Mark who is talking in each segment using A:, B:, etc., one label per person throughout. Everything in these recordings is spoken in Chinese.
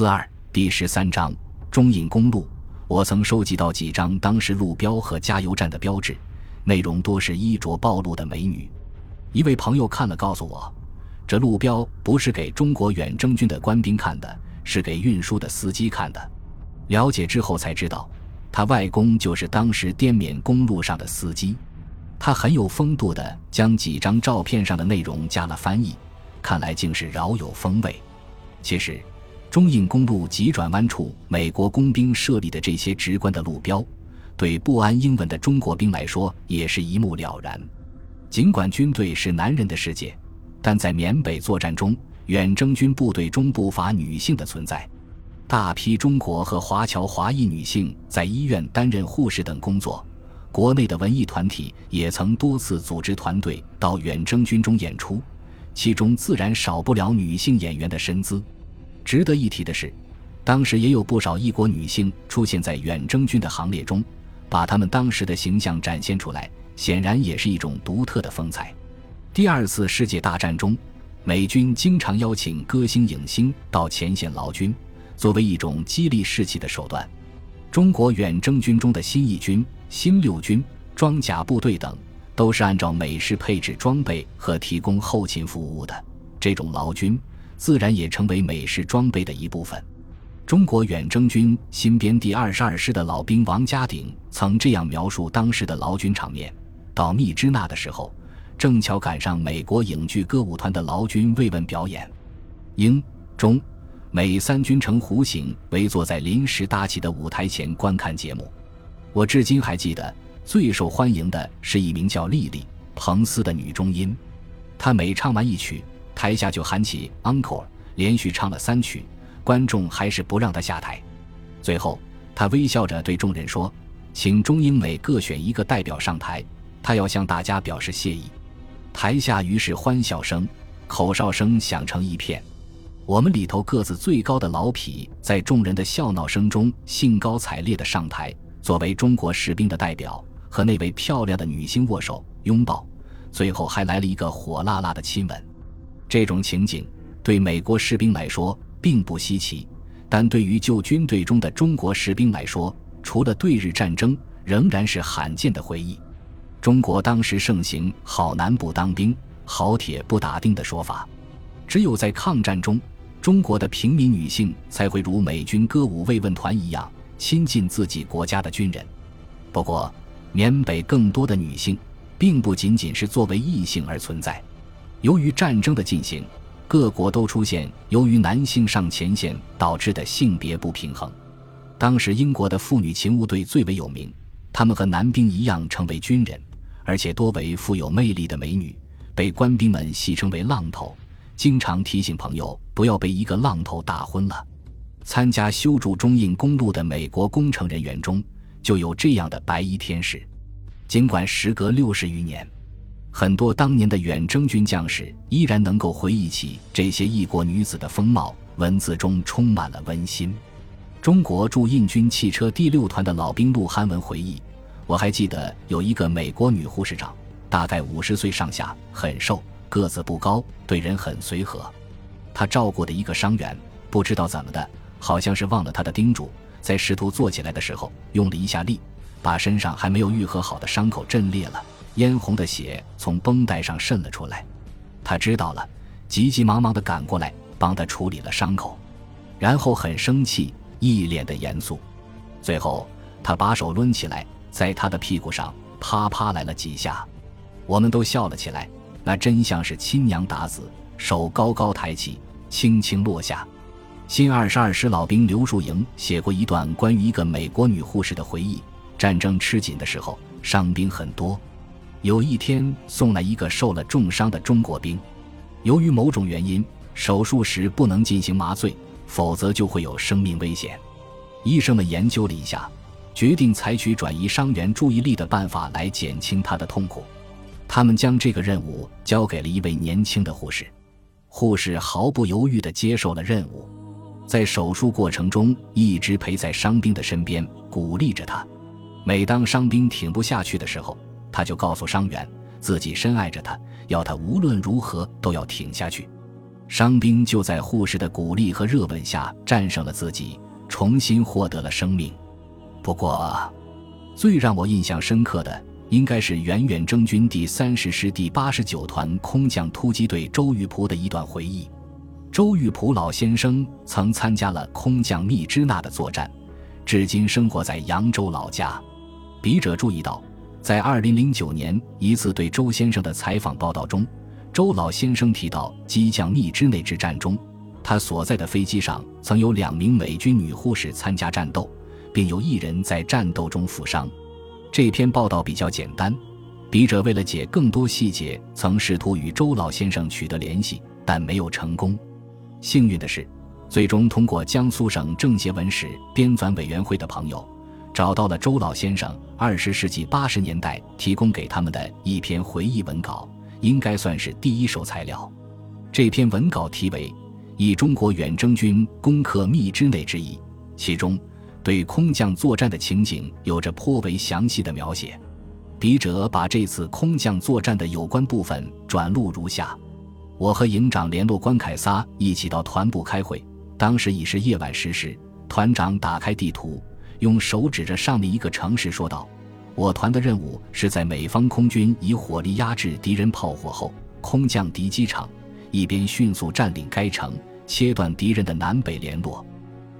A: 四二第十三章中印公路。我曾收集到几张当时路标和加油站的标志，内容多是衣着暴露的美女。一位朋友看了，告诉我，这路标不是给中国远征军的官兵看的，是给运输的司机看的。了解之后才知道，他外公就是当时滇缅公路上的司机。他很有风度的将几张照片上的内容加了翻译，看来竟是饶有风味。其实，中印公路急转弯处，美国工兵设立的这些直观的路标，对不谙英文的中国兵来说也是一目了然。尽管军队是男人的世界，但在缅北作战中，远征军部队中不乏女性的存在。大批中国和华侨华裔女性在医院担任护士等工作，国内的文艺团体也曾多次组织团队到远征军中演出。其中自然少不了女性演员的身姿。值得一提的是，当时也有不少异国女性出现在远征军的行列中，把她们当时的形象展现出来，显然也是一种独特的风采。第二次世界大战中，美军经常邀请歌星、影星到前线劳军，作为一种激励士气的手段。中国远征军中的新一军、新六军、装甲部队等。都是按照美式配置装备和提供后勤服务的，这种劳军自然也成为美式装备的一部分。中国远征军新编第二十二师的老兵王家鼎曾这样描述当时的劳军场面：到密支那的时候，正巧赶上美国影剧歌舞团的劳军慰问表演，英、中、美三军呈弧形围坐在临时搭起的舞台前观看节目。我至今还记得。最受欢迎的是一名叫莉莉·彭斯的女中音，她每唱完一曲，台下就喊起 “uncle”，连续唱了三曲，观众还是不让他下台。最后，他微笑着对众人说：“请中英美各选一个代表上台，他要向大家表示谢意。”台下于是欢笑声、口哨声响成一片。我们里头个子最高的老痞在众人的笑闹声中兴高采烈地上台，作为中国士兵的代表。和那位漂亮的女星握手拥抱，最后还来了一个火辣辣的亲吻。这种情景对美国士兵来说并不稀奇，但对于旧军队中的中国士兵来说，除了对日战争，仍然是罕见的回忆。中国当时盛行“好男不当兵，好铁不打钉”的说法，只有在抗战中，中国的平民女性才会如美军歌舞慰问团一样亲近自己国家的军人。不过，缅北更多的女性，并不仅仅是作为异性而存在。由于战争的进行，各国都出现由于男性上前线导致的性别不平衡。当时英国的妇女勤务队最为有名，她们和男兵一样成为军人，而且多为富有魅力的美女，被官兵们戏称为“浪头”，经常提醒朋友不要被一个浪头打昏了。参加修筑中印公路的美国工程人员中。就有这样的白衣天使，尽管时隔六十余年，很多当年的远征军将士依然能够回忆起这些异国女子的风貌，文字中充满了温馨。中国驻印军汽车第六团的老兵陆汉文回忆：“我还记得有一个美国女护士长，大概五十岁上下，很瘦，个子不高，对人很随和。她照顾的一个伤员，不知道怎么的，好像是忘了她的叮嘱。”在试图坐起来的时候，用了一下力，把身上还没有愈合好的伤口震裂了，嫣红的血从绷带上渗了出来。他知道了，急急忙忙地赶过来帮他处理了伤口，然后很生气，一脸的严肃。最后，他把手抡起来，在他的屁股上啪啪来了几下，我们都笑了起来。那真像是亲娘打子，手高高抬起，轻轻落下。新二十二师老兵刘树营写过一段关于一个美国女护士的回忆：战争吃紧的时候，伤兵很多。有一天送来一个受了重伤的中国兵，由于某种原因，手术时不能进行麻醉，否则就会有生命危险。医生们研究了一下，决定采取转移伤员注意力的办法来减轻他的痛苦。他们将这个任务交给了一位年轻的护士，护士毫不犹豫地接受了任务。在手术过程中，一直陪在伤兵的身边，鼓励着他。每当伤兵挺不下去的时候，他就告诉伤员，自己深爱着他，要他无论如何都要挺下去。伤兵就在护士的鼓励和热吻下战胜了自己，重新获得了生命。不过，最让我印象深刻的应该是远远征军第三十师第八十九团空降突击队周玉璞的一段回忆。周玉璞老先生曾参加了空降密支那的作战，至今生活在扬州老家。笔者注意到，在二零零九年一次对周先生的采访报道中。周老先生提到，激将密支那之战中，他所在的飞机上曾有两名美军女护士参加战斗，并有一人在战斗中负伤。这篇报道比较简单，笔者为了解更多细节，曾试图与周老先生取得联系，但没有成功。幸运的是，最终通过江苏省政协文史编纂委员会的朋友，找到了周老先生二十世纪八十年代提供给他们的一篇回忆文稿。应该算是第一手材料。这篇文稿题为《以中国远征军攻克密支内之意》，其中对空降作战的情景有着颇为详细的描写。笔者把这次空降作战的有关部分转录如下：我和营长联络官凯撒一起到团部开会，当时已是夜晚十时。团长打开地图，用手指着上面一个城市，说道。我团的任务是在美方空军以火力压制敌人炮火后，空降敌机场，一边迅速占领该城，切断敌人的南北联络。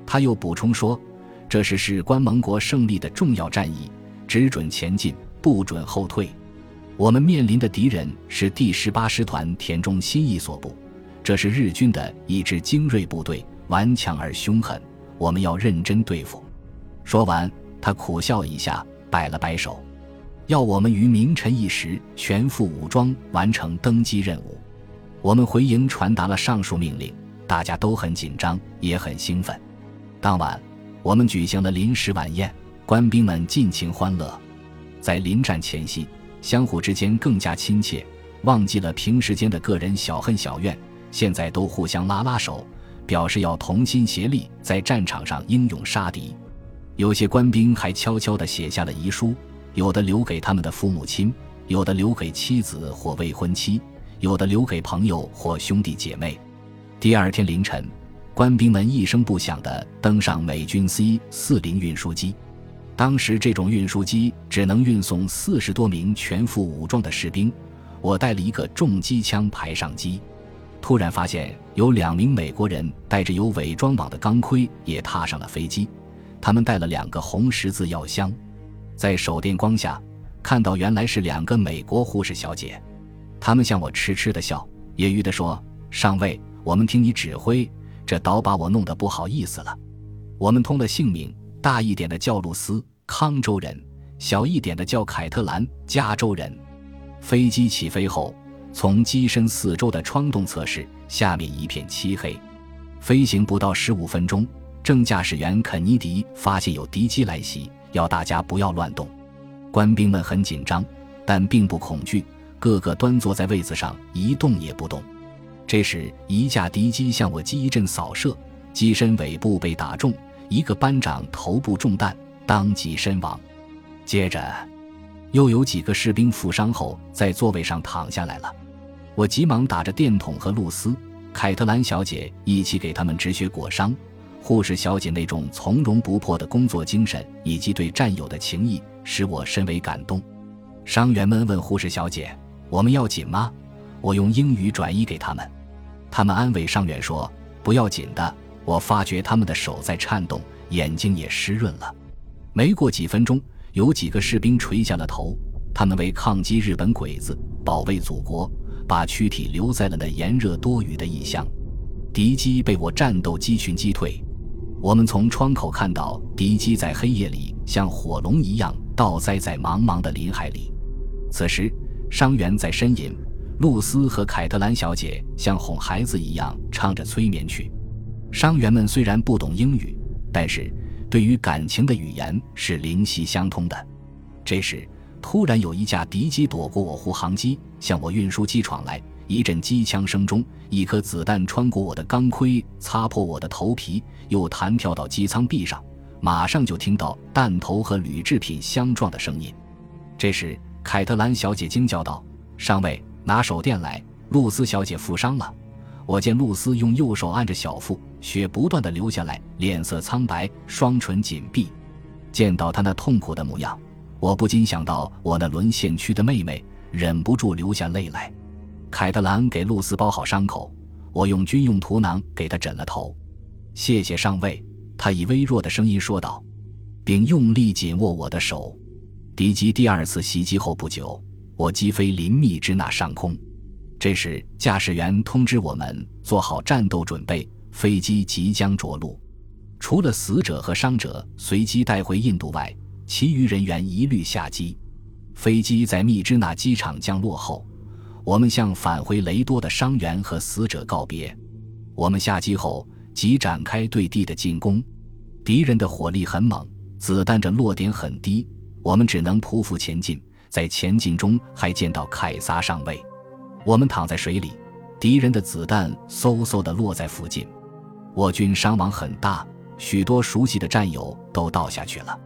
A: 他又补充说，这是事关盟国胜利的重要战役，只准前进，不准后退。我们面临的敌人是第十八师团田中新一所部，这是日军的一支精锐部队，顽强而凶狠，我们要认真对付。说完，他苦笑一下。摆了摆手，要我们于明晨一时全副武装完成登机任务。我们回营传达了上述命令，大家都很紧张，也很兴奋。当晚，我们举行了临时晚宴，官兵们尽情欢乐。在临战前夕，相互之间更加亲切，忘记了平时间的个人小恨小怨，现在都互相拉拉手，表示要同心协力，在战场上英勇杀敌。有些官兵还悄悄地写下了遗书，有的留给他们的父母亲，有的留给妻子或未婚妻，有的留给朋友或兄弟姐妹。第二天凌晨，官兵们一声不响地登上美军 C 四零运输机。当时这种运输机只能运送四十多名全副武装的士兵。我带了一个重机枪排上机，突然发现有两名美国人带着有伪装网的钢盔也踏上了飞机。他们带了两个红十字药箱，在手电光下看到原来是两个美国护士小姐，他们向我痴痴的笑，揶揄的说：“上尉，我们听你指挥，这倒把我弄得不好意思了。”我们通了姓名，大一点的叫露丝，康州人；小一点的叫凯特兰，加州人。飞机起飞后，从机身四周的窗洞测试，下面一片漆黑。飞行不到十五分钟。正驾驶员肯尼迪发现有敌机来袭，要大家不要乱动。官兵们很紧张，但并不恐惧，个个端坐在位子上一动也不动。这时，一架敌机向我机一阵扫射，机身尾部被打中，一个班长头部中弹，当即身亡。接着，又有几个士兵负伤后在座位上躺下来了。我急忙打着电筒和露丝、凯特兰小姐一起给他们止血裹伤。护士小姐那种从容不迫的工作精神以及对战友的情谊，使我深为感动。伤员们问护士小姐：“我们要紧吗？”我用英语转译给他们。他们安慰伤员说：“不要紧的。”我发觉他们的手在颤动，眼睛也湿润了。没过几分钟，有几个士兵垂下了头。他们为抗击日本鬼子，保卫祖国，把躯体留在了那炎热多雨的异乡。敌机被我战斗机群击退。我们从窗口看到敌机在黑夜里像火龙一样倒栽在茫茫的林海里。此时，伤员在呻吟，露丝和凯特兰小姐像哄孩子一样唱着催眠曲。伤员们虽然不懂英语，但是对于感情的语言是灵犀相通的。这时，突然有一架敌机躲过我护航机，向我运输机闯来。一阵机枪声中，一颗子弹穿过我的钢盔，擦破我的头皮，又弹跳到机舱壁上。马上就听到弹头和铝制品相撞的声音。这时，凯特兰小姐惊叫道：“上尉，拿手电来！露丝小姐负伤了。”我见露丝用右手按着小腹，血不断的流下来，脸色苍白，双唇紧闭。见到她那痛苦的模样，我不禁想到我那沦陷区的妹妹，忍不住流下泪来。凯特兰给露丝包好伤口，我用军用图囊给她枕了头。谢谢上尉，他以微弱的声音说道，并用力紧握我的手。敌机第二次袭击后不久，我击飞临密支那上空。这时，驾驶员通知我们做好战斗准备，飞机即将着陆。除了死者和伤者随机带回印度外，其余人员一律下机。飞机在密支那机场降落后，我们向返回雷多的伤员和死者告别。我们下机后。即展开对地的进攻，敌人的火力很猛，子弹的落点很低，我们只能匍匐前进。在前进中，还见到凯撒上尉。我们躺在水里，敌人的子弹嗖嗖地落在附近。我军伤亡很大，许多熟悉的战友都倒下去了。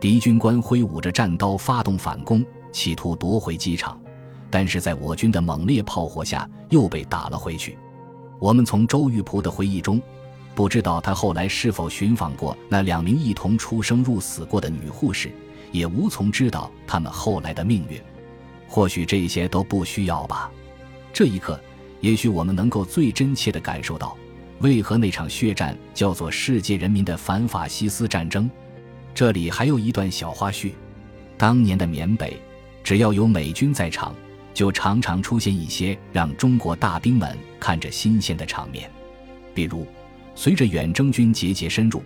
A: 敌军官挥舞着战刀发动反攻，企图夺回机场，但是在我军的猛烈炮火下又被打了回去。我们从周玉璞的回忆中。不知道他后来是否寻访过那两名一同出生入死过的女护士，也无从知道他们后来的命运。或许这些都不需要吧。这一刻，也许我们能够最真切地感受到，为何那场血战叫做世界人民的反法西斯战争。这里还有一段小花絮：当年的缅北，只要有美军在场，就常常出现一些让中国大兵们看着新鲜的场面，比如。随着远征军节节深入，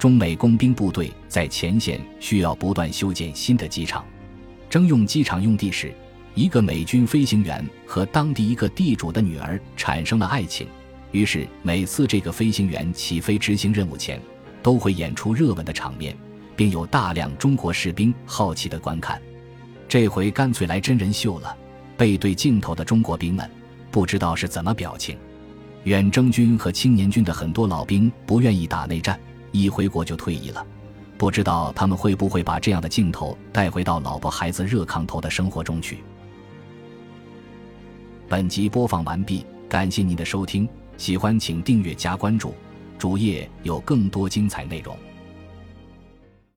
A: 中美工兵部队在前线需要不断修建新的机场。征用机场用地时，一个美军飞行员和当地一个地主的女儿产生了爱情。于是，每次这个飞行员起飞执行任务前，都会演出热吻的场面，并有大量中国士兵好奇地观看。这回干脆来真人秀了，背对镜头的中国兵们不知道是怎么表情。远征军和青年军的很多老兵不愿意打内战，一回国就退役了。不知道他们会不会把这样的镜头带回到老婆孩子热炕头的生活中去。本集播放完毕，感谢您的收听，喜欢请订阅加关注，主页有更多精彩内容。